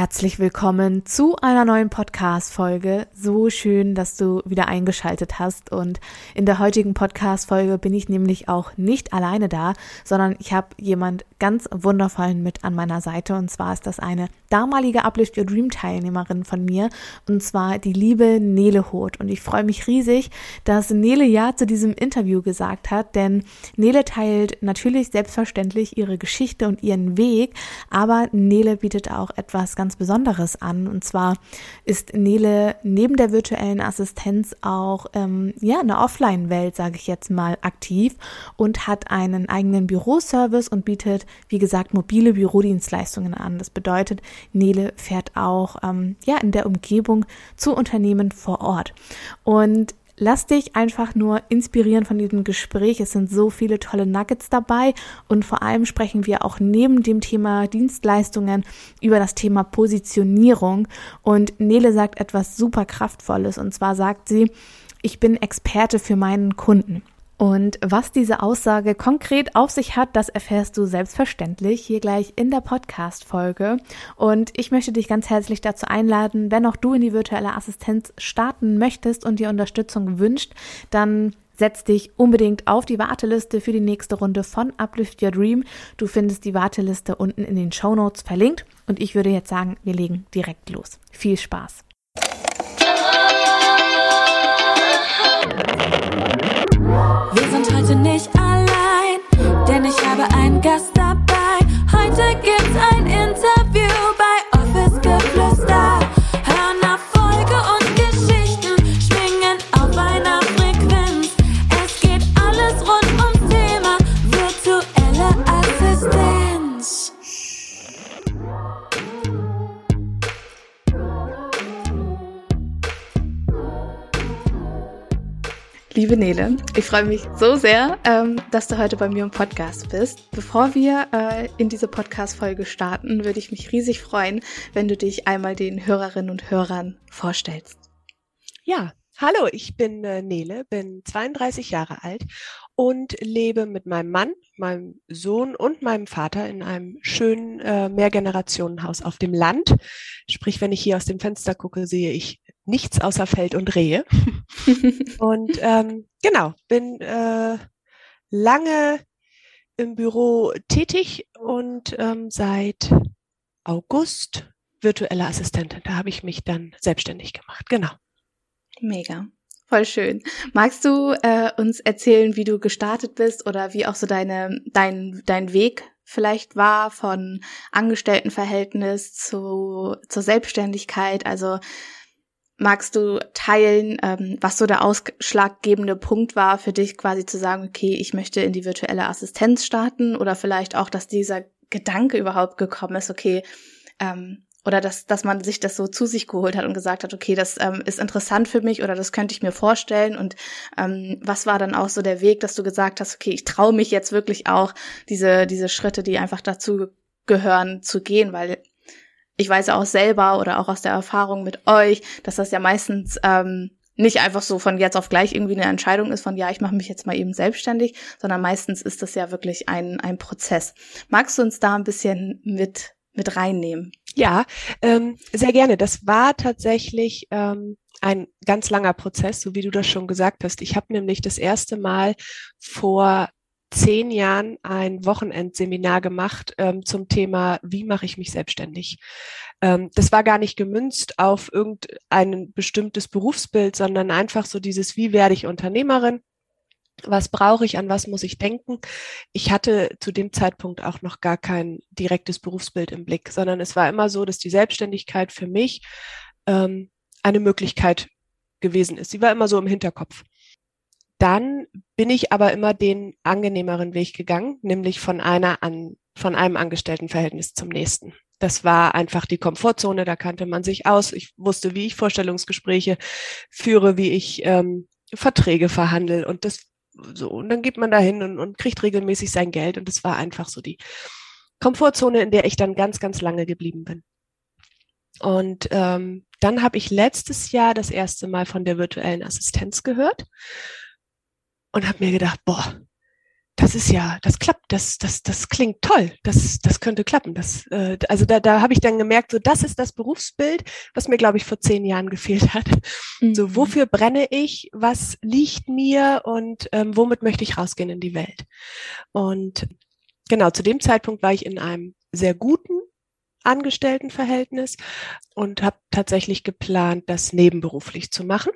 herzlich willkommen zu einer neuen Podcast-Folge. So schön, dass du wieder eingeschaltet hast. Und in der heutigen Podcast-Folge bin ich nämlich auch nicht alleine da, sondern ich habe jemand ganz wundervollen mit an meiner Seite. Und zwar ist das eine damalige Uplift Your Dream Teilnehmerin von mir. Und zwar die liebe Nele Hoth. Und ich freue mich riesig, dass Nele ja zu diesem Interview gesagt hat, denn Nele teilt natürlich selbstverständlich ihre Geschichte und ihren Weg, aber Nele bietet auch etwas ganz Besonderes an. Und zwar ist Nele neben der virtuellen Assistenz auch ähm, ja eine Offline-Welt, sage ich jetzt mal, aktiv und hat einen eigenen Büroservice und bietet, wie gesagt, mobile Bürodienstleistungen an. Das bedeutet, Nele fährt auch ähm, ja in der Umgebung zu Unternehmen vor Ort. Und lass dich einfach nur inspirieren von diesem Gespräch. Es sind so viele tolle Nuggets dabei und vor allem sprechen wir auch neben dem Thema Dienstleistungen über das Thema Positionierung. Und Nele sagt etwas super Kraftvolles und zwar sagt sie, ich bin Experte für meinen Kunden. Und was diese Aussage konkret auf sich hat, das erfährst du selbstverständlich hier gleich in der Podcast-Folge. Und ich möchte dich ganz herzlich dazu einladen, wenn auch du in die virtuelle Assistenz starten möchtest und dir Unterstützung wünscht, dann setz dich unbedingt auf die Warteliste für die nächste Runde von Uplift Your Dream. Du findest die Warteliste unten in den Show Notes verlinkt. Und ich würde jetzt sagen, wir legen direkt los. Viel Spaß! Liebe Nele, ich freue mich so sehr, ähm, dass du heute bei mir im Podcast bist. Bevor wir äh, in diese Podcast-Folge starten, würde ich mich riesig freuen, wenn du dich einmal den Hörerinnen und Hörern vorstellst. Ja, hallo, ich bin äh, Nele, bin 32 Jahre alt und lebe mit meinem Mann, meinem Sohn und meinem Vater in einem schönen äh, Mehrgenerationenhaus auf dem Land. Sprich, wenn ich hier aus dem Fenster gucke, sehe ich nichts außer Feld und Rehe. und ähm, genau, bin äh, lange im Büro tätig und ähm, seit August virtuelle Assistentin. Da habe ich mich dann selbstständig gemacht. Genau. Mega. Voll schön. Magst du äh, uns erzählen, wie du gestartet bist oder wie auch so deine, dein, dein Weg vielleicht war von Angestelltenverhältnis zu, zur Selbstständigkeit? Also magst du teilen, ähm, was so der ausschlaggebende Punkt war für dich, quasi zu sagen, okay, ich möchte in die virtuelle Assistenz starten oder vielleicht auch, dass dieser Gedanke überhaupt gekommen ist, okay, ähm, oder dass, dass man sich das so zu sich geholt hat und gesagt hat, okay, das ähm, ist interessant für mich oder das könnte ich mir vorstellen. Und ähm, was war dann auch so der Weg, dass du gesagt hast, okay, ich traue mich jetzt wirklich auch, diese, diese Schritte, die einfach dazu gehören, zu gehen, weil ich weiß auch selber oder auch aus der Erfahrung mit euch, dass das ja meistens ähm, nicht einfach so von jetzt auf gleich irgendwie eine Entscheidung ist von ja, ich mache mich jetzt mal eben selbstständig, sondern meistens ist das ja wirklich ein, ein Prozess. Magst du uns da ein bisschen mit, mit reinnehmen? Ja, ähm, sehr gerne. Das war tatsächlich ähm, ein ganz langer Prozess, so wie du das schon gesagt hast. Ich habe nämlich das erste Mal vor zehn Jahren ein Wochenendseminar gemacht ähm, zum Thema, wie mache ich mich selbstständig. Ähm, das war gar nicht gemünzt auf irgendein bestimmtes Berufsbild, sondern einfach so dieses, wie werde ich Unternehmerin? was brauche ich, an was muss ich denken. Ich hatte zu dem Zeitpunkt auch noch gar kein direktes Berufsbild im Blick, sondern es war immer so, dass die Selbstständigkeit für mich ähm, eine Möglichkeit gewesen ist. Sie war immer so im Hinterkopf. Dann bin ich aber immer den angenehmeren Weg gegangen, nämlich von einer an, von einem Angestelltenverhältnis zum nächsten. Das war einfach die Komfortzone, da kannte man sich aus. Ich wusste, wie ich Vorstellungsgespräche führe, wie ich ähm, Verträge verhandle und das so, und dann geht man da hin und, und kriegt regelmäßig sein Geld. Und das war einfach so die Komfortzone, in der ich dann ganz, ganz lange geblieben bin. Und ähm, dann habe ich letztes Jahr das erste Mal von der virtuellen Assistenz gehört und habe mir gedacht, boah, das ist ja, das klappt, das, das, das klingt toll, das, das könnte klappen. Das, äh, also da, da habe ich dann gemerkt, so das ist das Berufsbild, was mir, glaube ich, vor zehn Jahren gefehlt hat. Mhm. So, wofür brenne ich, was liegt mir und ähm, womit möchte ich rausgehen in die Welt? Und genau, zu dem Zeitpunkt war ich in einem sehr guten Angestelltenverhältnis und habe tatsächlich geplant, das nebenberuflich zu machen.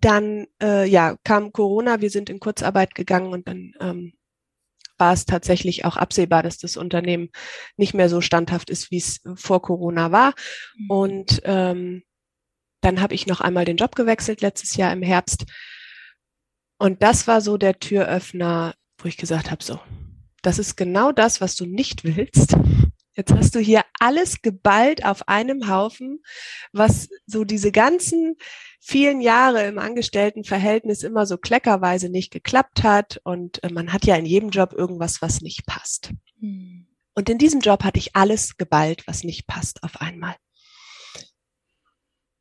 Dann äh, ja kam Corona, wir sind in Kurzarbeit gegangen und dann ähm, war es tatsächlich auch absehbar, dass das Unternehmen nicht mehr so standhaft ist, wie es vor Corona war. Mhm. Und ähm, dann habe ich noch einmal den Job gewechselt letztes Jahr im Herbst. Und das war so der Türöffner, wo ich gesagt habe, so, das ist genau das, was du nicht willst. Jetzt hast du hier alles geballt auf einem Haufen, was so diese ganzen vielen Jahre im Angestelltenverhältnis immer so kleckerweise nicht geklappt hat. Und äh, man hat ja in jedem Job irgendwas, was nicht passt. Hm. Und in diesem Job hatte ich alles geballt, was nicht passt auf einmal.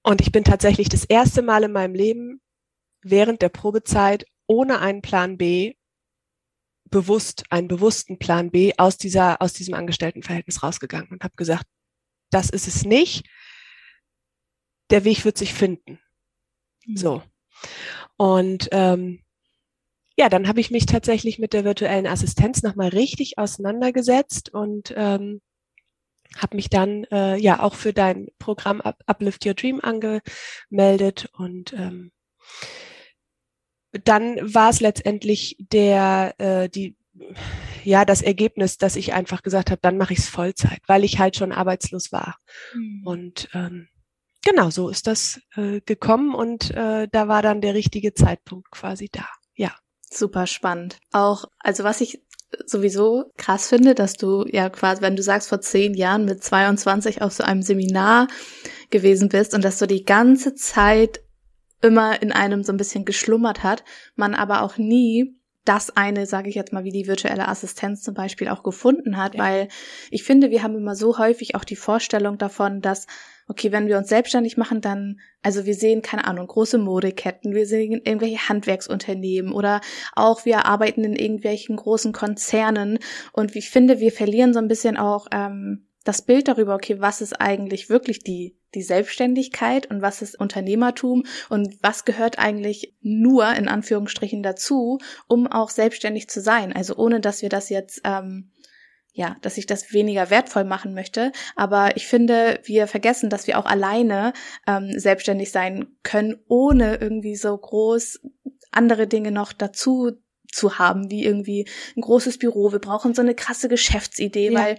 Und ich bin tatsächlich das erste Mal in meinem Leben während der Probezeit ohne einen Plan B bewusst einen bewussten Plan B aus dieser aus diesem Angestelltenverhältnis rausgegangen und habe gesagt, das ist es nicht. Der Weg wird sich finden. Mhm. So. Und ähm, ja, dann habe ich mich tatsächlich mit der virtuellen Assistenz nochmal richtig auseinandergesetzt und ähm, habe mich dann äh, ja auch für dein Programm Up Uplift Your Dream angemeldet und ähm, dann war es letztendlich der äh, die ja das Ergebnis, dass ich einfach gesagt habe, dann mache ich es Vollzeit, weil ich halt schon arbeitslos war. Mhm. Und ähm, genau so ist das äh, gekommen und äh, da war dann der richtige Zeitpunkt quasi da. Ja. Super spannend. Auch, also was ich sowieso krass finde, dass du ja quasi, wenn du sagst, vor zehn Jahren mit 22 auf so einem Seminar gewesen bist und dass du die ganze Zeit immer in einem so ein bisschen geschlummert hat, man aber auch nie das eine, sage ich jetzt mal, wie die virtuelle Assistenz zum Beispiel auch gefunden hat, ja. weil ich finde, wir haben immer so häufig auch die Vorstellung davon, dass, okay, wenn wir uns selbstständig machen, dann, also wir sehen, keine Ahnung, große Modeketten, wir sehen irgendwelche Handwerksunternehmen oder auch wir arbeiten in irgendwelchen großen Konzernen und ich finde, wir verlieren so ein bisschen auch ähm, das Bild darüber, okay, was ist eigentlich wirklich die, die Selbstständigkeit und was ist Unternehmertum und was gehört eigentlich nur in Anführungsstrichen dazu, um auch selbstständig zu sein. Also ohne, dass wir das jetzt, ähm, ja, dass ich das weniger wertvoll machen möchte. Aber ich finde, wir vergessen, dass wir auch alleine ähm, selbstständig sein können, ohne irgendwie so groß andere Dinge noch dazu zu haben, wie irgendwie ein großes Büro. Wir brauchen so eine krasse Geschäftsidee, ja. weil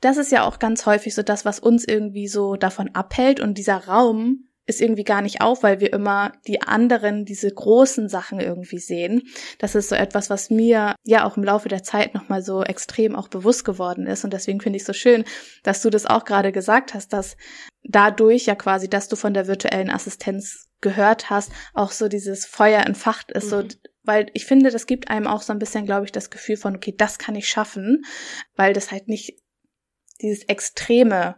das ist ja auch ganz häufig so das, was uns irgendwie so davon abhält und dieser Raum ist irgendwie gar nicht auf, weil wir immer die anderen, diese großen Sachen irgendwie sehen. Das ist so etwas, was mir ja auch im Laufe der Zeit nochmal so extrem auch bewusst geworden ist. Und deswegen finde ich es so schön, dass du das auch gerade gesagt hast, dass dadurch ja quasi, dass du von der virtuellen Assistenz gehört hast, auch so dieses Feuer entfacht ist, mhm. so weil ich finde, das gibt einem auch so ein bisschen, glaube ich, das Gefühl von, okay, das kann ich schaffen, weil das halt nicht dieses Extreme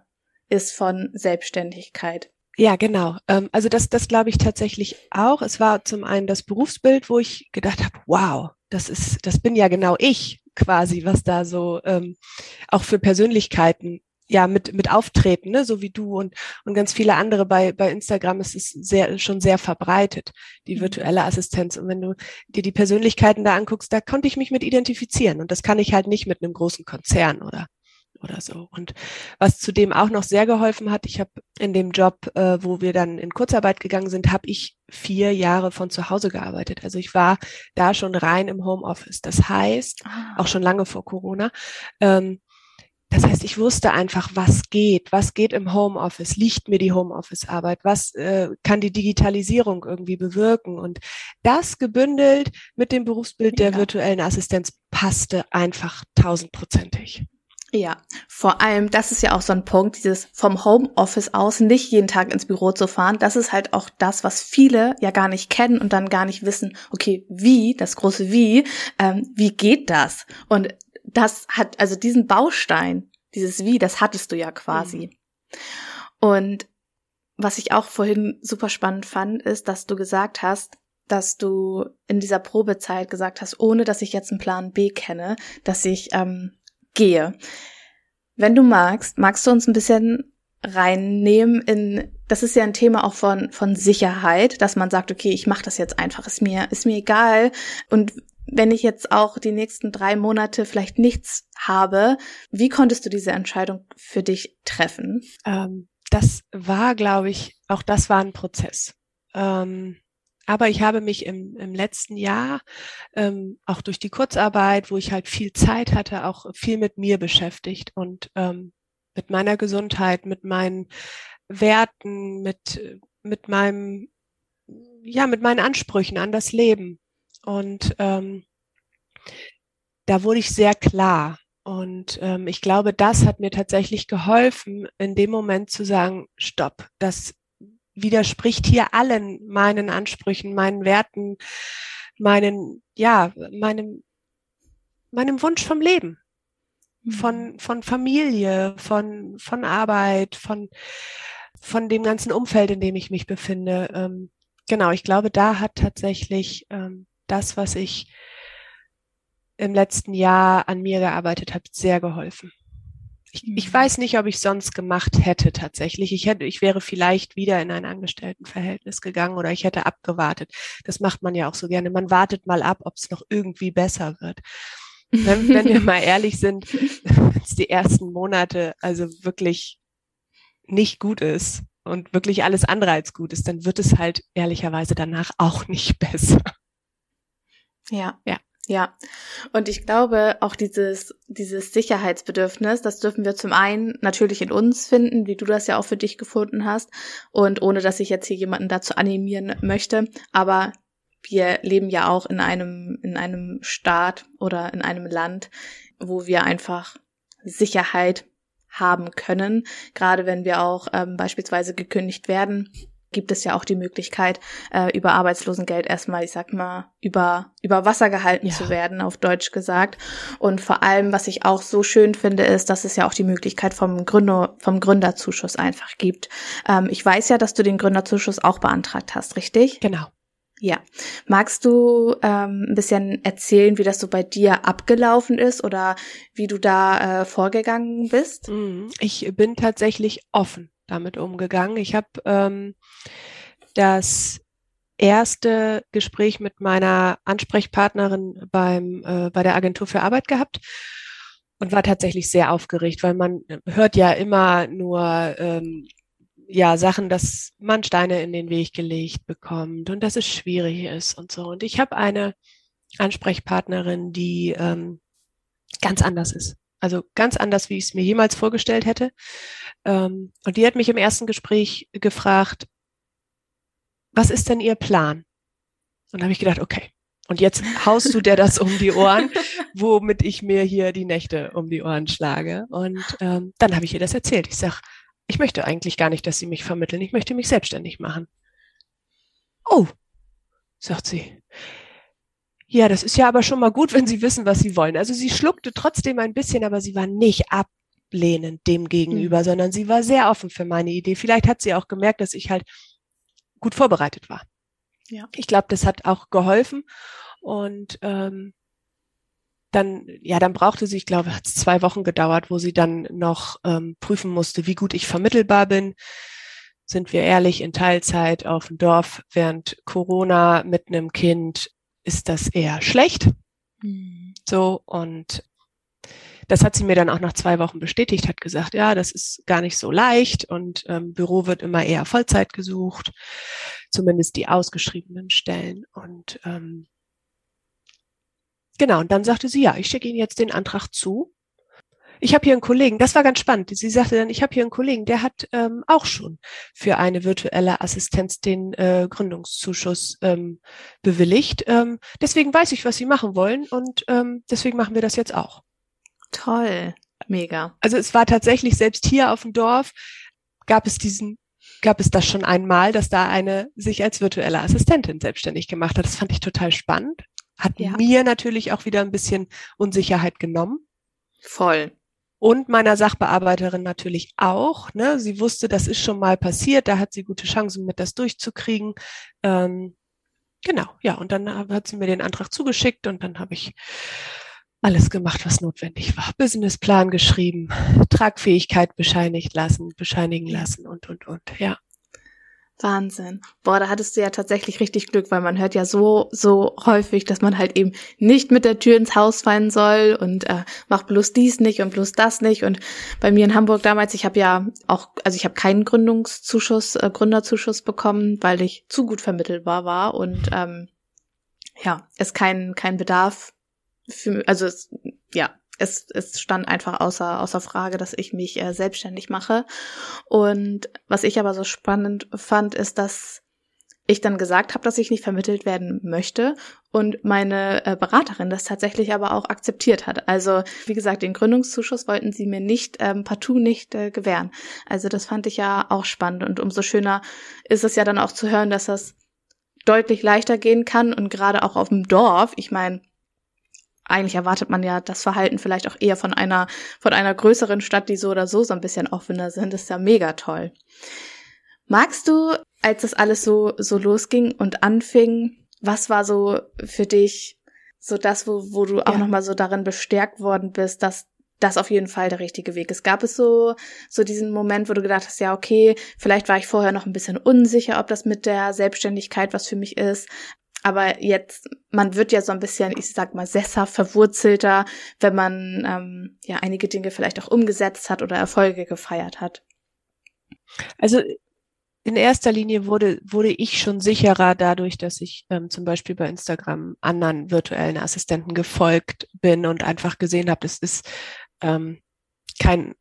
ist von Selbstständigkeit. Ja, genau. Ähm, also das, das glaube ich tatsächlich auch. Es war zum einen das Berufsbild, wo ich gedacht habe, wow, das ist, das bin ja genau ich quasi, was da so ähm, auch für Persönlichkeiten ja mit mit auftreten, ne, so wie du und und ganz viele andere bei bei Instagram ist es sehr schon sehr verbreitet die mhm. virtuelle Assistenz und wenn du dir die Persönlichkeiten da anguckst, da konnte ich mich mit identifizieren und das kann ich halt nicht mit einem großen Konzern oder oder so. Und was zudem auch noch sehr geholfen hat, ich habe in dem Job, äh, wo wir dann in Kurzarbeit gegangen sind, habe ich vier Jahre von zu Hause gearbeitet. Also ich war da schon rein im Homeoffice. Das heißt, ah. auch schon lange vor Corona. Ähm, das heißt, ich wusste einfach, was geht, was geht im Homeoffice, liegt mir die Homeoffice-Arbeit, was äh, kann die Digitalisierung irgendwie bewirken. Und das gebündelt mit dem Berufsbild der virtuellen Assistenz passte einfach tausendprozentig. Ja, vor allem, das ist ja auch so ein Punkt, dieses vom Homeoffice aus nicht jeden Tag ins Büro zu fahren. Das ist halt auch das, was viele ja gar nicht kennen und dann gar nicht wissen, okay, wie, das große Wie, ähm, wie geht das? Und das hat, also diesen Baustein, dieses Wie, das hattest du ja quasi. Mhm. Und was ich auch vorhin super spannend fand, ist, dass du gesagt hast, dass du in dieser Probezeit gesagt hast, ohne dass ich jetzt einen Plan B kenne, dass ich ähm, gehe. Wenn du magst, magst du uns ein bisschen reinnehmen in, das ist ja ein Thema auch von, von Sicherheit, dass man sagt, okay, ich mache das jetzt einfach, ist mir, ist mir egal. Und wenn ich jetzt auch die nächsten drei Monate vielleicht nichts habe, wie konntest du diese Entscheidung für dich treffen? Ähm, das war, glaube ich, auch das war ein Prozess. Ähm, aber ich habe mich im, im letzten Jahr, ähm, auch durch die Kurzarbeit, wo ich halt viel Zeit hatte, auch viel mit mir beschäftigt und ähm, mit meiner Gesundheit, mit meinen Werten, mit, mit meinem, ja, mit meinen Ansprüchen an das Leben. Und ähm, da wurde ich sehr klar. Und ähm, ich glaube, das hat mir tatsächlich geholfen, in dem Moment zu sagen, stopp, das widerspricht hier allen meinen Ansprüchen, meinen Werten, meinen, ja, meinem, meinem Wunsch vom Leben, von, mhm. von Familie, von, von Arbeit, von, von dem ganzen Umfeld, in dem ich mich befinde. Ähm, genau, ich glaube, da hat tatsächlich ähm, das, was ich im letzten Jahr an mir gearbeitet habe, sehr geholfen. Ich, ich mhm. weiß nicht, ob ich sonst gemacht hätte tatsächlich. Ich hätte, ich wäre vielleicht wieder in ein Angestelltenverhältnis gegangen oder ich hätte abgewartet. Das macht man ja auch so gerne. Man wartet mal ab, ob es noch irgendwie besser wird. Wenn, wenn wir mal ehrlich sind, wenn es die ersten Monate also wirklich nicht gut ist und wirklich alles andere als gut ist, dann wird es halt ehrlicherweise danach auch nicht besser. Ja. Ja. Ja, und ich glaube, auch dieses, dieses Sicherheitsbedürfnis, das dürfen wir zum einen natürlich in uns finden, wie du das ja auch für dich gefunden hast. Und ohne dass ich jetzt hier jemanden dazu animieren möchte, aber wir leben ja auch in einem, in einem Staat oder in einem Land, wo wir einfach Sicherheit haben können, gerade wenn wir auch ähm, beispielsweise gekündigt werden gibt es ja auch die Möglichkeit, äh, über Arbeitslosengeld erstmal, ich sag mal, über, über Wasser gehalten ja. zu werden, auf Deutsch gesagt. Und vor allem, was ich auch so schön finde, ist, dass es ja auch die Möglichkeit vom Gründer, vom Gründerzuschuss einfach gibt. Ähm, ich weiß ja, dass du den Gründerzuschuss auch beantragt hast, richtig? Genau. Ja. Magst du ähm, ein bisschen erzählen, wie das so bei dir abgelaufen ist oder wie du da äh, vorgegangen bist? Mhm. Ich bin tatsächlich offen damit umgegangen. Ich habe ähm, das erste Gespräch mit meiner Ansprechpartnerin beim äh, bei der Agentur für Arbeit gehabt und war tatsächlich sehr aufgeregt, weil man hört ja immer nur ähm, ja Sachen, dass man Steine in den Weg gelegt bekommt und dass es schwierig ist und so. Und ich habe eine Ansprechpartnerin, die ähm, ganz anders ist. Also ganz anders, wie ich es mir jemals vorgestellt hätte. Ähm, und die hat mich im ersten Gespräch gefragt, was ist denn Ihr Plan? Und da habe ich gedacht, okay, und jetzt haust du dir das um die Ohren, womit ich mir hier die Nächte um die Ohren schlage. Und ähm, dann habe ich ihr das erzählt. Ich sag, ich möchte eigentlich gar nicht, dass Sie mich vermitteln. Ich möchte mich selbstständig machen. Oh, sagt sie. Ja, das ist ja aber schon mal gut, wenn Sie wissen, was Sie wollen. Also sie schluckte trotzdem ein bisschen, aber sie war nicht ablehnend dem gegenüber, mhm. sondern sie war sehr offen für meine Idee. Vielleicht hat sie auch gemerkt, dass ich halt gut vorbereitet war. Ja. Ich glaube, das hat auch geholfen. Und ähm, dann, ja, dann brauchte sie, ich glaube, hat es zwei Wochen gedauert, wo sie dann noch ähm, prüfen musste, wie gut ich vermittelbar bin. Sind wir ehrlich, in Teilzeit auf dem Dorf während Corona mit einem Kind ist das eher schlecht. Mhm. So, und das hat sie mir dann auch nach zwei Wochen bestätigt, hat gesagt, ja, das ist gar nicht so leicht und ähm, Büro wird immer eher Vollzeit gesucht, zumindest die ausgeschriebenen Stellen. Und ähm, genau, und dann sagte sie, ja, ich schicke Ihnen jetzt den Antrag zu ich habe hier einen Kollegen, das war ganz spannend. Sie sagte dann, ich habe hier einen Kollegen, der hat ähm, auch schon für eine virtuelle Assistenz den äh, Gründungszuschuss ähm, bewilligt. Ähm, deswegen weiß ich, was Sie machen wollen und ähm, deswegen machen wir das jetzt auch. Toll, mega. Also es war tatsächlich selbst hier auf dem Dorf gab es diesen gab es das schon einmal, dass da eine sich als virtuelle Assistentin selbstständig gemacht hat. Das fand ich total spannend. Hat ja. mir natürlich auch wieder ein bisschen Unsicherheit genommen. Voll und meiner Sachbearbeiterin natürlich auch. Ne? Sie wusste, das ist schon mal passiert, da hat sie gute Chancen mit, das durchzukriegen. Ähm, genau, ja, und dann hat sie mir den Antrag zugeschickt und dann habe ich alles gemacht, was notwendig war. Businessplan geschrieben, Tragfähigkeit bescheinigt lassen, bescheinigen lassen und, und, und, ja. Wahnsinn. Boah, da hattest du ja tatsächlich richtig Glück, weil man hört ja so, so häufig, dass man halt eben nicht mit der Tür ins Haus fallen soll und äh, macht bloß dies nicht und bloß das nicht. Und bei mir in Hamburg damals, ich habe ja auch, also ich habe keinen Gründungszuschuss, äh, Gründerzuschuss bekommen, weil ich zu gut vermittelbar war und ähm, ja, es kein, kein Bedarf für, also es, ja, es, es stand einfach außer, außer Frage, dass ich mich äh, selbstständig mache. Und was ich aber so spannend fand, ist, dass ich dann gesagt habe, dass ich nicht vermittelt werden möchte und meine äh, Beraterin das tatsächlich aber auch akzeptiert hat. Also wie gesagt, den Gründungszuschuss wollten sie mir nicht ähm, partout nicht äh, gewähren. Also das fand ich ja auch spannend und umso schöner ist es ja dann auch zu hören, dass das deutlich leichter gehen kann und gerade auch auf dem Dorf. Ich meine, eigentlich erwartet man ja das Verhalten vielleicht auch eher von einer, von einer größeren Stadt, die so oder so so ein bisschen offener sind. Das ist ja mega toll. Magst du, als das alles so, so losging und anfing, was war so für dich so das, wo, wo du auch ja. nochmal so darin bestärkt worden bist, dass das auf jeden Fall der richtige Weg ist. Gab es so, so diesen Moment, wo du gedacht hast, ja, okay, vielleicht war ich vorher noch ein bisschen unsicher, ob das mit der Selbstständigkeit was für mich ist, aber jetzt, man wird ja so ein bisschen, ich sag mal, sesshaft, verwurzelter, wenn man ähm, ja einige Dinge vielleicht auch umgesetzt hat oder Erfolge gefeiert hat. Also in erster Linie wurde, wurde ich schon sicherer dadurch, dass ich ähm, zum Beispiel bei Instagram anderen virtuellen Assistenten gefolgt bin und einfach gesehen habe, es ist ähm, kein,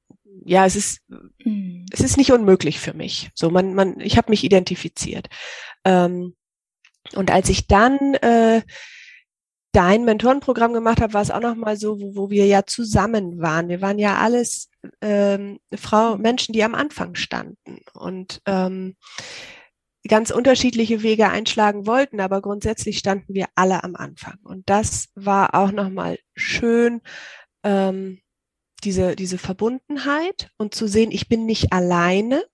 ja, es ist, mhm. es ist nicht unmöglich für mich. So, man, man, ich habe mich identifiziert. Ähm, und als ich dann äh, dein Mentorenprogramm gemacht habe, war es auch noch mal so, wo, wo wir ja zusammen waren. Wir waren ja alles ähm, Frau Menschen, die am Anfang standen und ähm, ganz unterschiedliche Wege einschlagen wollten, aber grundsätzlich standen wir alle am Anfang. Und das war auch noch mal schön. Ähm, diese, diese Verbundenheit und zu sehen, ich bin nicht alleine,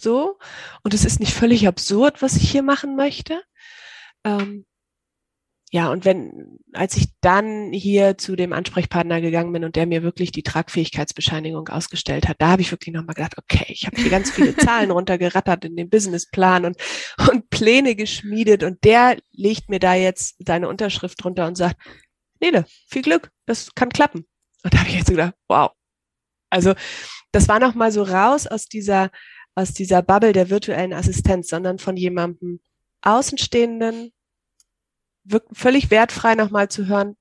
so, und es ist nicht völlig absurd, was ich hier machen möchte, ähm, ja, und wenn, als ich dann hier zu dem Ansprechpartner gegangen bin und der mir wirklich die Tragfähigkeitsbescheinigung ausgestellt hat, da habe ich wirklich nochmal gedacht, okay, ich habe hier ganz viele Zahlen runtergerattert in den Businessplan und, und Pläne geschmiedet und der legt mir da jetzt seine Unterschrift drunter und sagt, Nele, viel Glück, das kann klappen. Und da habe ich jetzt gedacht, wow. Also das war nochmal so raus aus dieser, aus dieser Bubble der virtuellen Assistenz, sondern von jemandem, Außenstehenden völlig wertfrei nochmal zu hören,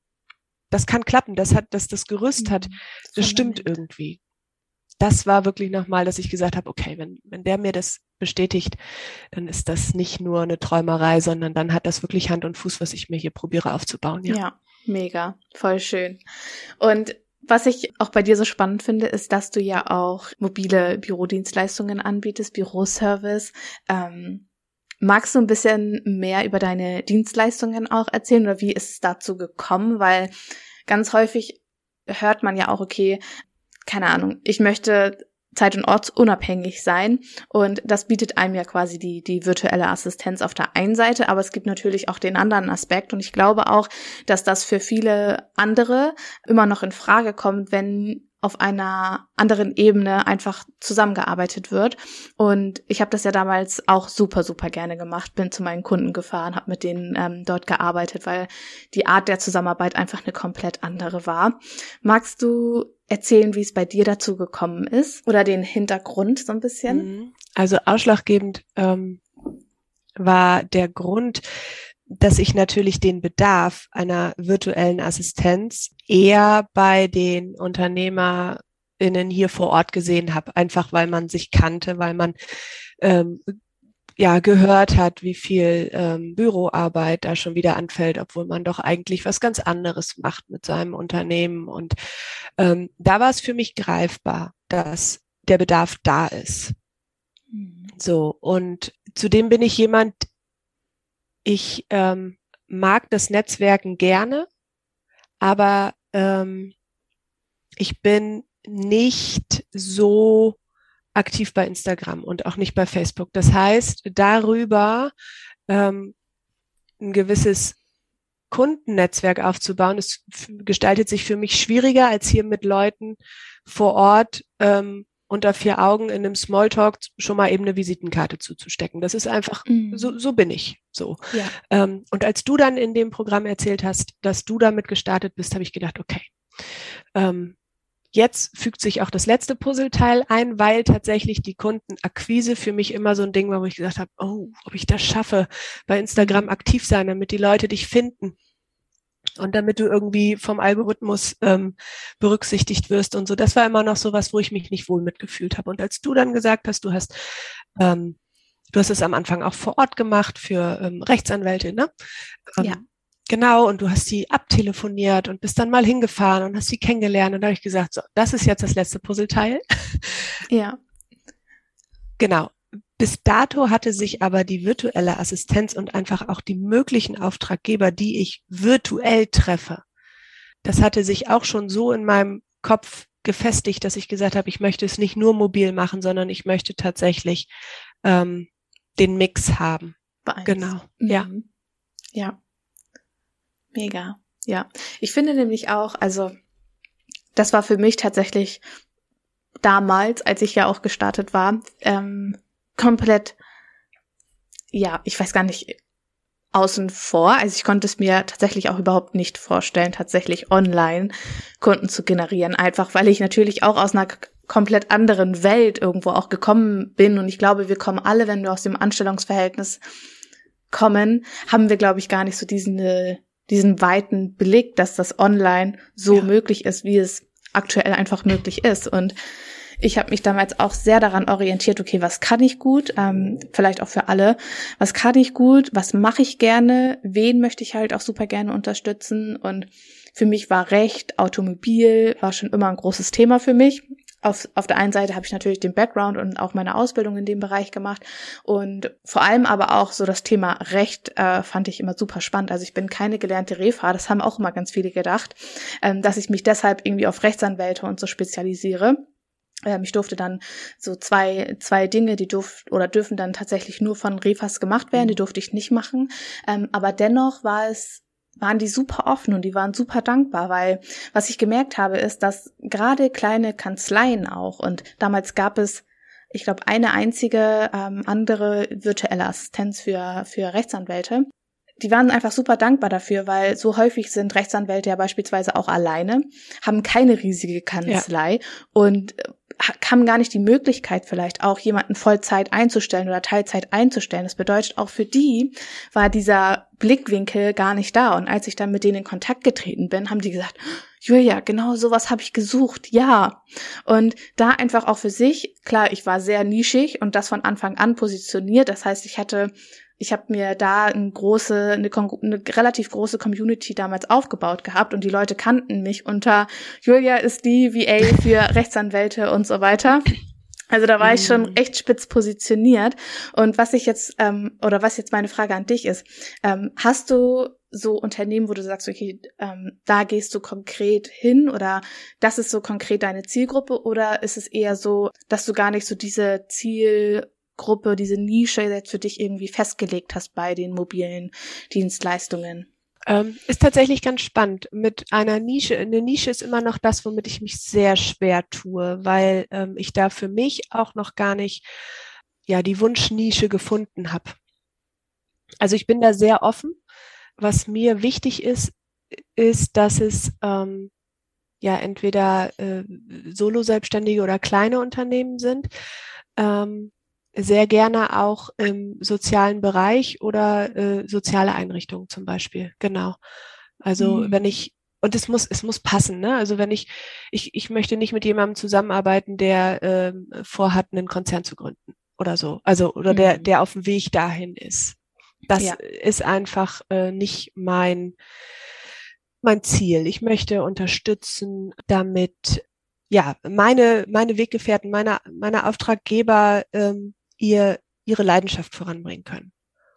das kann klappen, das hat, dass das Gerüst hat, mhm. das stimmt irgendwie. Das war wirklich nochmal, dass ich gesagt habe, okay, wenn, wenn der mir das bestätigt, dann ist das nicht nur eine Träumerei, sondern dann hat das wirklich Hand und Fuß, was ich mir hier probiere aufzubauen. Ja, ja mega, voll schön. Und was ich auch bei dir so spannend finde, ist, dass du ja auch mobile Bürodienstleistungen anbietest, Büroservice. Ähm, Magst du ein bisschen mehr über deine Dienstleistungen auch erzählen oder wie ist es dazu gekommen? Weil ganz häufig hört man ja auch, okay, keine Ahnung, ich möchte zeit- und ortsunabhängig sein und das bietet einem ja quasi die, die virtuelle Assistenz auf der einen Seite, aber es gibt natürlich auch den anderen Aspekt und ich glaube auch, dass das für viele andere immer noch in Frage kommt, wenn auf einer anderen Ebene einfach zusammengearbeitet wird. Und ich habe das ja damals auch super, super gerne gemacht, bin zu meinen Kunden gefahren, habe mit denen ähm, dort gearbeitet, weil die Art der Zusammenarbeit einfach eine komplett andere war. Magst du erzählen, wie es bei dir dazu gekommen ist oder den Hintergrund so ein bisschen? Mhm. Also ausschlaggebend ähm, war der Grund, dass ich natürlich den Bedarf einer virtuellen Assistenz eher bei den UnternehmerInnen hier vor Ort gesehen habe, einfach weil man sich kannte, weil man ähm, ja gehört hat, wie viel ähm, Büroarbeit da schon wieder anfällt, obwohl man doch eigentlich was ganz anderes macht mit seinem Unternehmen. Und ähm, da war es für mich greifbar, dass der Bedarf da ist. Mhm. So, und zudem bin ich jemand, ich ähm, mag das Netzwerken gerne, aber ähm, ich bin nicht so aktiv bei Instagram und auch nicht bei Facebook. Das heißt, darüber ähm, ein gewisses Kundennetzwerk aufzubauen. Es gestaltet sich für mich schwieriger, als hier mit Leuten vor Ort ähm, unter vier Augen in einem Smalltalk schon mal eben eine Visitenkarte zuzustecken. Das ist einfach, mhm. so, so bin ich so. Ja. Ähm, und als du dann in dem Programm erzählt hast, dass du damit gestartet bist, habe ich gedacht, okay, ähm, Jetzt fügt sich auch das letzte Puzzleteil ein, weil tatsächlich die Kundenakquise für mich immer so ein Ding war, wo ich gesagt habe, oh, ob ich das schaffe, bei Instagram aktiv sein, damit die Leute dich finden und damit du irgendwie vom Algorithmus ähm, berücksichtigt wirst und so. Das war immer noch so was, wo ich mich nicht wohl mitgefühlt habe. Und als du dann gesagt hast, du hast ähm, Du hast es am Anfang auch vor Ort gemacht für ähm, Rechtsanwälte, ne? Ähm, ja. Genau, und du hast sie abtelefoniert und bist dann mal hingefahren und hast sie kennengelernt. Und da habe ich gesagt, so, das ist jetzt das letzte Puzzleteil. Ja. Genau. Bis dato hatte sich aber die virtuelle Assistenz und einfach auch die möglichen Auftraggeber, die ich virtuell treffe, das hatte sich auch schon so in meinem Kopf gefestigt, dass ich gesagt habe, ich möchte es nicht nur mobil machen, sondern ich möchte tatsächlich ähm, den Mix haben. Beeins. Genau. Mhm. Ja. Ja. Mega. Ja. Ich finde nämlich auch, also das war für mich tatsächlich damals, als ich ja auch gestartet war, ähm, komplett, ja, ich weiß gar nicht, außen vor. Also ich konnte es mir tatsächlich auch überhaupt nicht vorstellen, tatsächlich online Kunden zu generieren. Einfach weil ich natürlich auch aus einer komplett anderen Welt irgendwo auch gekommen bin. Und ich glaube, wir kommen alle, wenn wir aus dem Anstellungsverhältnis kommen, haben wir, glaube ich, gar nicht so diesen, äh, diesen weiten Blick, dass das online so ja. möglich ist, wie es aktuell einfach möglich ist. Und ich habe mich damals auch sehr daran orientiert, okay, was kann ich gut, ähm, vielleicht auch für alle, was kann ich gut, was mache ich gerne, wen möchte ich halt auch super gerne unterstützen? Und für mich war Recht, Automobil, war schon immer ein großes Thema für mich. Auf, auf der einen Seite habe ich natürlich den Background und auch meine Ausbildung in dem Bereich gemacht. Und vor allem aber auch so das Thema Recht äh, fand ich immer super spannend. Also ich bin keine gelernte Refa, das haben auch immer ganz viele gedacht, ähm, dass ich mich deshalb irgendwie auf Rechtsanwälte und so spezialisiere. Ähm, ich durfte dann so zwei, zwei Dinge, die durft oder dürfen dann tatsächlich nur von Refas gemacht werden, die durfte ich nicht machen. Ähm, aber dennoch war es waren die super offen und die waren super dankbar, weil was ich gemerkt habe, ist, dass gerade kleine Kanzleien auch und damals gab es, ich glaube, eine einzige ähm, andere virtuelle Assistenz für, für Rechtsanwälte. Die waren einfach super dankbar dafür, weil so häufig sind Rechtsanwälte ja beispielsweise auch alleine, haben keine riesige Kanzlei ja. und haben gar nicht die Möglichkeit, vielleicht auch jemanden Vollzeit einzustellen oder Teilzeit einzustellen. Das bedeutet, auch für die war dieser Blickwinkel gar nicht da. Und als ich dann mit denen in Kontakt getreten bin, haben die gesagt, Julia, genau sowas habe ich gesucht, ja. Und da einfach auch für sich, klar, ich war sehr nischig und das von Anfang an positioniert. Das heißt, ich hatte ich habe mir da eine große, eine, eine, relativ große Community damals aufgebaut gehabt und die Leute kannten mich unter Julia ist die VA für Rechtsanwälte und so weiter. Also da war ich schon mhm. echt spitz positioniert. Und was ich jetzt, ähm, oder was jetzt meine Frage an dich ist, ähm, hast du so Unternehmen, wo du sagst, okay, ähm, da gehst du konkret hin oder das ist so konkret deine Zielgruppe oder ist es eher so, dass du gar nicht so diese Ziel Gruppe, diese Nische jetzt für dich irgendwie festgelegt hast bei den mobilen Dienstleistungen? Ähm, ist tatsächlich ganz spannend. Mit einer Nische, eine Nische ist immer noch das, womit ich mich sehr schwer tue, weil ähm, ich da für mich auch noch gar nicht ja die Wunschnische gefunden habe. Also ich bin da sehr offen. Was mir wichtig ist, ist, dass es ähm, ja entweder äh, Solo-Selbstständige oder kleine Unternehmen sind. Ähm, sehr gerne auch im sozialen Bereich oder äh, soziale Einrichtungen zum Beispiel. Genau. Also mhm. wenn ich und es muss es muss passen, ne? Also wenn ich ich ich möchte nicht mit jemandem zusammenarbeiten, der äh, vorhat, einen Konzern zu gründen oder so. Also oder mhm. der der auf dem Weg dahin ist. Das ja. ist einfach äh, nicht mein mein Ziel. Ich möchte unterstützen, damit ja meine meine Weggefährten, meine meine Auftraggeber ähm, ihr ihre Leidenschaft voranbringen können.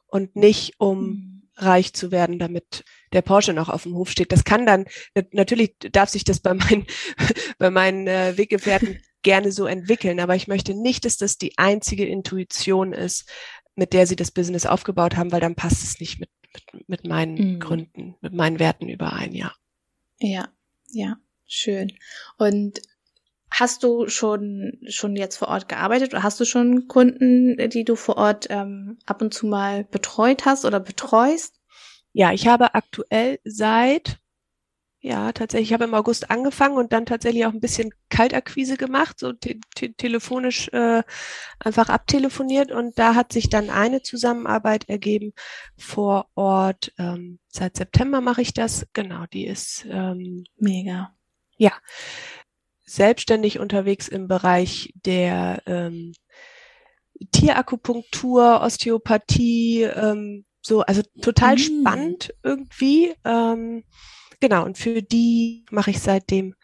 Und nicht um mhm. reich zu werden, damit der Porsche noch auf dem Hof steht. Das kann dann, natürlich darf sich das bei meinen, bei meinen äh, Weggefährten gerne so entwickeln, aber ich möchte nicht, dass das die einzige Intuition ist, mit der sie das Business aufgebaut haben, weil dann passt es nicht mit, mit, mit meinen mhm. Gründen, mit meinen Werten überein, ja. Ja, ja, schön. Und hast du schon schon jetzt vor Ort gearbeitet oder hast du schon Kunden, die du vor Ort ähm, ab und zu mal betreut hast oder betreust? Ja, ich habe aktuell seit ja, tatsächlich. Ich habe im August angefangen und dann tatsächlich auch ein bisschen Kaltakquise gemacht, so te te telefonisch äh, einfach abtelefoniert. Und da hat sich dann eine Zusammenarbeit ergeben vor Ort. Ähm, seit September mache ich das. Genau, die ist ähm, mega. Ja, selbstständig unterwegs im Bereich der ähm, Tierakupunktur, Osteopathie, ähm, so, also total mm. spannend irgendwie. Ähm, Genau, und für die mache ich seitdem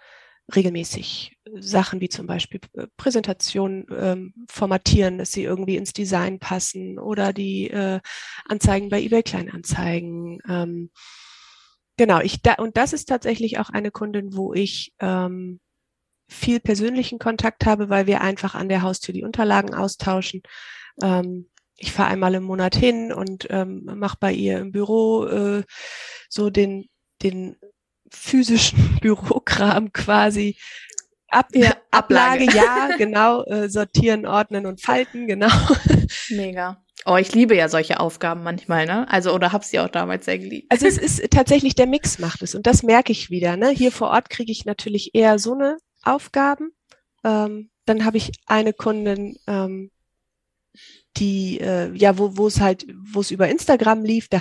regelmäßig Sachen wie zum Beispiel äh, Präsentationen ähm, formatieren, dass sie irgendwie ins Design passen oder die äh, Anzeigen bei eBay Kleinanzeigen. Ähm, genau, ich da und das ist tatsächlich auch eine Kundin, wo ich ähm, viel persönlichen Kontakt habe, weil wir einfach an der Haustür die Unterlagen austauschen. Ähm, ich fahre einmal im Monat hin und ähm, mache bei ihr im Büro äh, so den den physischen Bürokram quasi Ab, ja, Ablage. Ablage, ja, genau, äh, sortieren, ordnen und falten, genau. Mega. Oh, ich liebe ja solche Aufgaben manchmal, ne? Also, oder hab's dir auch damals sehr geliebt. Also es ist tatsächlich der Mix macht es und das merke ich wieder, ne? Hier vor Ort kriege ich natürlich eher so eine Aufgaben. Ähm, dann habe ich eine Kundin, ähm, die, äh, ja, wo es halt, wo es über Instagram lief, da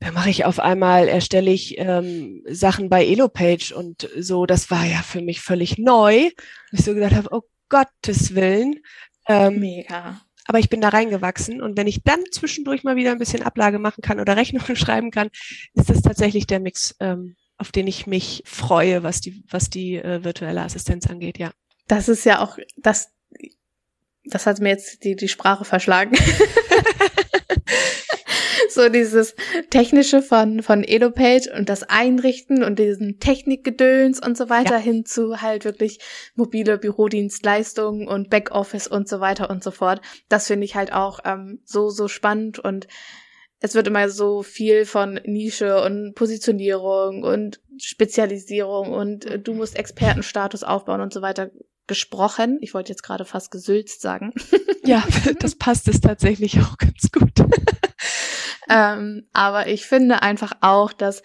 da mache ich auf einmal, erstelle ich ähm, Sachen bei Elopage und so, das war ja für mich völlig neu. Ich so gedacht habe, oh Gottes Willen. Ähm, Mega. Aber ich bin da reingewachsen und wenn ich dann zwischendurch mal wieder ein bisschen Ablage machen kann oder Rechnungen schreiben kann, ist das tatsächlich der Mix, ähm, auf den ich mich freue, was die, was die äh, virtuelle Assistenz angeht, ja. Das ist ja auch, das, das hat mir jetzt die, die Sprache verschlagen. so dieses technische von von Elopage und das Einrichten und diesen Technikgedöns und so weiter ja. hin zu halt wirklich mobile Bürodienstleistungen und Backoffice und so weiter und so fort. Das finde ich halt auch ähm, so so spannend und es wird immer so viel von Nische und Positionierung und Spezialisierung und äh, du musst Expertenstatus aufbauen und so weiter gesprochen. Ich wollte jetzt gerade fast gesülzt sagen. Ja, das passt es tatsächlich auch ganz gut. ähm, aber ich finde einfach auch, dass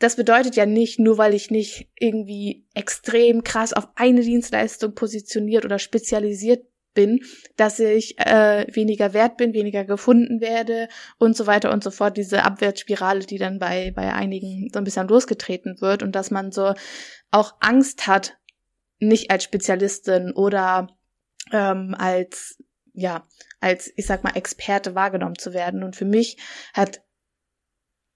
das bedeutet ja nicht, nur weil ich nicht irgendwie extrem krass auf eine Dienstleistung positioniert oder spezialisiert bin, dass ich äh, weniger wert bin, weniger gefunden werde und so weiter und so fort. Diese Abwärtsspirale, die dann bei, bei einigen so ein bisschen losgetreten wird und dass man so auch Angst hat, nicht als Spezialistin oder ähm, als ja, als, ich sag mal, Experte wahrgenommen zu werden. Und für mich hat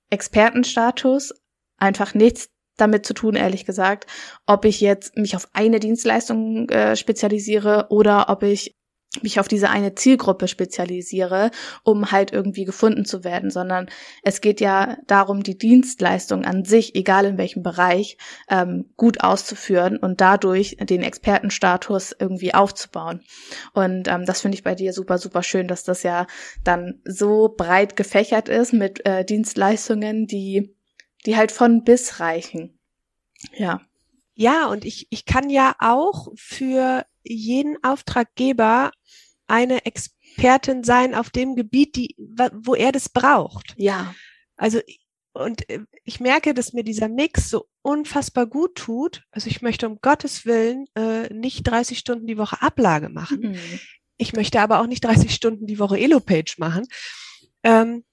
Expertenstatus einfach nichts damit zu tun, ehrlich gesagt, ob ich jetzt mich auf eine Dienstleistung äh, spezialisiere oder ob ich mich auf diese eine Zielgruppe spezialisiere, um halt irgendwie gefunden zu werden, sondern es geht ja darum, die Dienstleistung an sich, egal in welchem Bereich, ähm, gut auszuführen und dadurch den Expertenstatus irgendwie aufzubauen. Und ähm, das finde ich bei dir super, super schön, dass das ja dann so breit gefächert ist mit äh, Dienstleistungen, die, die halt von bis reichen. Ja. Ja, und ich, ich kann ja auch für jeden Auftraggeber eine Expertin sein auf dem Gebiet, die, wo er das braucht. Ja. Also, und äh, ich merke, dass mir dieser Mix so unfassbar gut tut. Also ich möchte um Gottes Willen äh, nicht 30 Stunden die Woche Ablage machen. Mhm. Ich möchte aber auch nicht 30 Stunden die Woche Elopage machen. Ähm,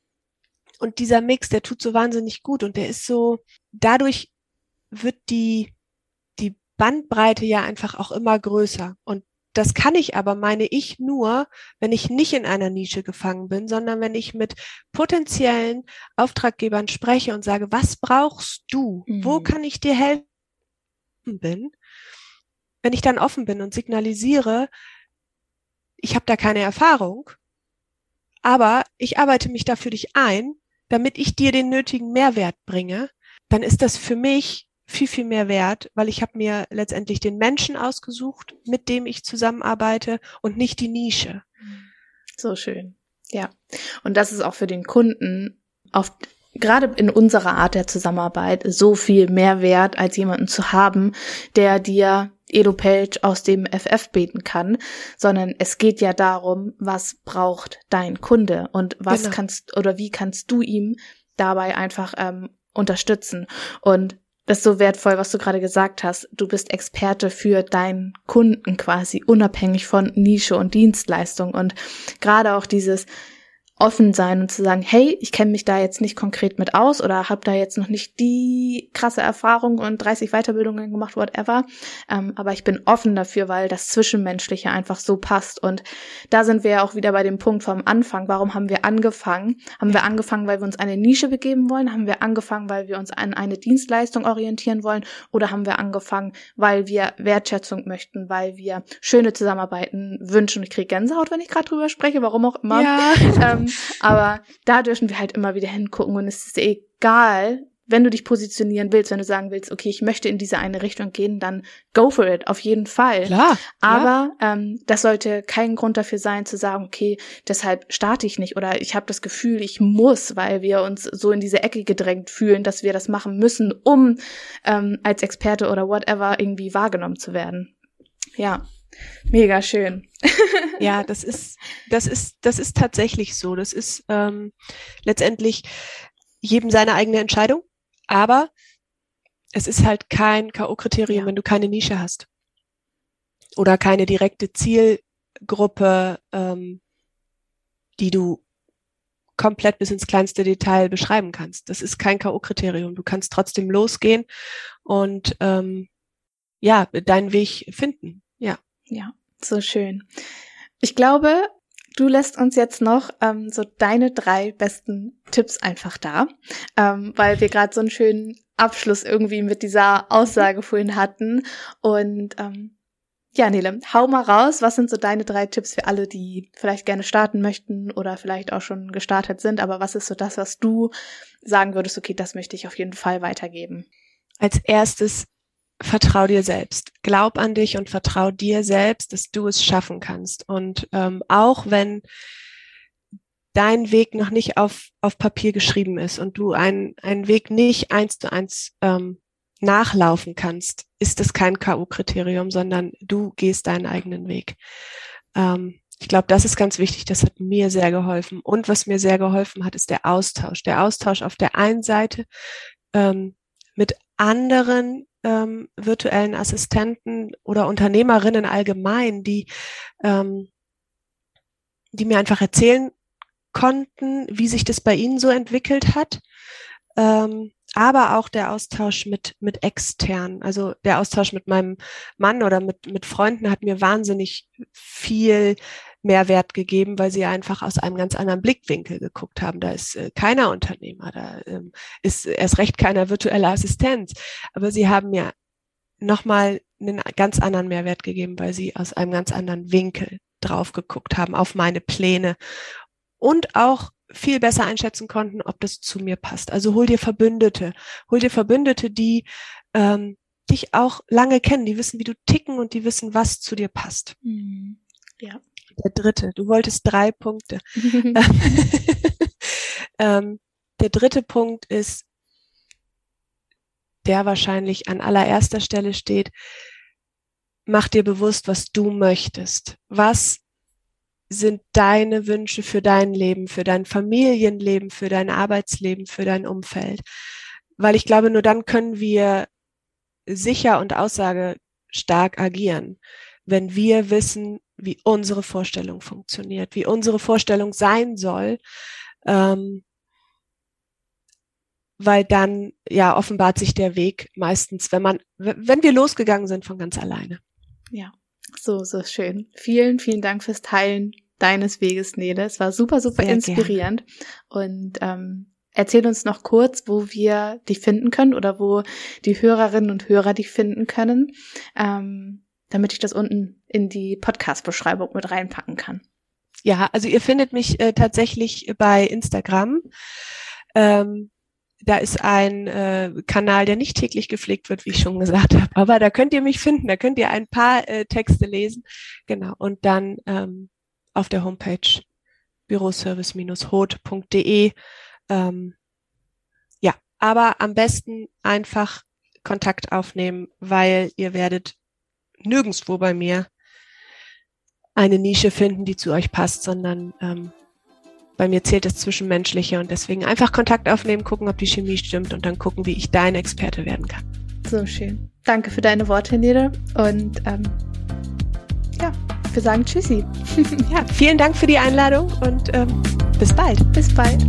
und dieser Mix, der tut so wahnsinnig gut und der ist so, dadurch wird die Bandbreite ja einfach auch immer größer. Und das kann ich aber, meine ich, nur, wenn ich nicht in einer Nische gefangen bin, sondern wenn ich mit potenziellen Auftraggebern spreche und sage, was brauchst du? Mhm. Wo kann ich dir helfen? Bin. Wenn ich dann offen bin und signalisiere, ich habe da keine Erfahrung, aber ich arbeite mich da für dich ein, damit ich dir den nötigen Mehrwert bringe, dann ist das für mich viel, viel mehr wert, weil ich habe mir letztendlich den Menschen ausgesucht, mit dem ich zusammenarbeite und nicht die Nische. So schön. Ja. Und das ist auch für den Kunden auf gerade in unserer Art der Zusammenarbeit so viel mehr wert, als jemanden zu haben, der dir Edo-Page aus dem FF beten kann, sondern es geht ja darum, was braucht dein Kunde und was genau. kannst oder wie kannst du ihm dabei einfach ähm, unterstützen. Und das ist so wertvoll, was du gerade gesagt hast. Du bist Experte für deinen Kunden quasi, unabhängig von Nische und Dienstleistung. Und gerade auch dieses, offen sein und zu sagen, hey, ich kenne mich da jetzt nicht konkret mit aus oder habe da jetzt noch nicht die krasse Erfahrung und 30 Weiterbildungen gemacht, whatever. Ähm, aber ich bin offen dafür, weil das Zwischenmenschliche einfach so passt. Und da sind wir ja auch wieder bei dem Punkt vom Anfang. Warum haben wir angefangen? Haben wir angefangen, weil wir uns eine Nische begeben wollen? Haben wir angefangen, weil wir uns an eine Dienstleistung orientieren wollen? Oder haben wir angefangen, weil wir Wertschätzung möchten, weil wir schöne Zusammenarbeiten wünschen? Ich kriege Gänsehaut, wenn ich gerade drüber spreche, warum auch immer. Ja. Ähm, aber da dürfen wir halt immer wieder hingucken und es ist egal, wenn du dich positionieren willst, wenn du sagen willst, okay, ich möchte in diese eine Richtung gehen, dann go for it, auf jeden Fall. Klar. Aber ja. ähm, das sollte kein Grund dafür sein, zu sagen, okay, deshalb starte ich nicht oder ich habe das Gefühl, ich muss, weil wir uns so in diese Ecke gedrängt fühlen, dass wir das machen müssen, um ähm, als Experte oder whatever irgendwie wahrgenommen zu werden. Ja. Mega schön. ja, das ist, das ist, das ist tatsächlich so. Das ist ähm, letztendlich jedem seine eigene Entscheidung, aber es ist halt kein K.O.-Kriterium, ja. wenn du keine Nische hast. Oder keine direkte Zielgruppe, ähm, die du komplett bis ins kleinste Detail beschreiben kannst. Das ist kein K.O.-Kriterium. Du kannst trotzdem losgehen und ähm, ja, deinen Weg finden. Ja. So schön. Ich glaube, du lässt uns jetzt noch ähm, so deine drei besten Tipps einfach da, ähm, weil wir gerade so einen schönen Abschluss irgendwie mit dieser Aussage vorhin hatten. Und ähm, ja, Nele, hau mal raus. Was sind so deine drei Tipps für alle, die vielleicht gerne starten möchten oder vielleicht auch schon gestartet sind? Aber was ist so das, was du sagen würdest, okay, das möchte ich auf jeden Fall weitergeben? Als erstes vertrau dir selbst. Glaub an dich und vertrau dir selbst, dass du es schaffen kannst. Und ähm, auch wenn dein Weg noch nicht auf, auf Papier geschrieben ist und du einen, einen Weg nicht eins zu eins ähm, nachlaufen kannst, ist das kein K.O.-Kriterium, sondern du gehst deinen eigenen Weg. Ähm, ich glaube, das ist ganz wichtig. Das hat mir sehr geholfen. Und was mir sehr geholfen hat, ist der Austausch. Der Austausch auf der einen Seite ähm, mit anderen ähm, virtuellen Assistenten oder Unternehmerinnen allgemein, die, ähm, die mir einfach erzählen konnten, wie sich das bei ihnen so entwickelt hat. Ähm, aber auch der Austausch mit, mit extern, also der Austausch mit meinem Mann oder mit, mit Freunden hat mir wahnsinnig viel Mehrwert gegeben, weil sie einfach aus einem ganz anderen Blickwinkel geguckt haben. Da ist äh, keiner Unternehmer, da ähm, ist erst recht keiner virtuelle Assistenz. Aber sie haben mir nochmal einen ganz anderen Mehrwert gegeben, weil sie aus einem ganz anderen Winkel drauf geguckt haben, auf meine Pläne und auch viel besser einschätzen konnten, ob das zu mir passt. Also hol dir Verbündete, hol dir Verbündete, die ähm, dich auch lange kennen, die wissen, wie du ticken und die wissen, was zu dir passt. Mhm. Ja der dritte. Du wolltest drei Punkte. ähm, der dritte Punkt ist, der wahrscheinlich an allererster Stelle steht, mach dir bewusst, was du möchtest. Was sind deine Wünsche für dein Leben, für dein Familienleben, für dein Arbeitsleben, für dein Umfeld? Weil ich glaube, nur dann können wir sicher und aussagestark agieren, wenn wir wissen, wie unsere Vorstellung funktioniert, wie unsere Vorstellung sein soll, ähm, weil dann ja offenbart sich der Weg meistens, wenn man, wenn wir losgegangen sind von ganz alleine. Ja, so, so schön. Vielen, vielen Dank fürs Teilen deines Weges, Nele. Es war super, super Sehr inspirierend. Gerne. Und ähm, erzähl uns noch kurz, wo wir dich finden können oder wo die Hörerinnen und Hörer dich finden können. Ähm, damit ich das unten in die Podcast-Beschreibung mit reinpacken kann. Ja, also ihr findet mich äh, tatsächlich bei Instagram. Ähm, da ist ein äh, Kanal, der nicht täglich gepflegt wird, wie ich schon gesagt habe. Aber da könnt ihr mich finden, da könnt ihr ein paar äh, Texte lesen. Genau. Und dann ähm, auf der Homepage büroservice-hot.de ähm, aber am besten einfach Kontakt aufnehmen, weil ihr werdet nirgendswo bei mir eine Nische finden, die zu euch passt, sondern ähm, bei mir zählt das Zwischenmenschliche und deswegen einfach Kontakt aufnehmen, gucken, ob die Chemie stimmt und dann gucken, wie ich dein Experte werden kann. So schön. Danke für deine Worte, Nede. Und ähm, ja, wir sagen Tschüssi. ja, vielen Dank für die Einladung und ähm, bis bald. Bis bald.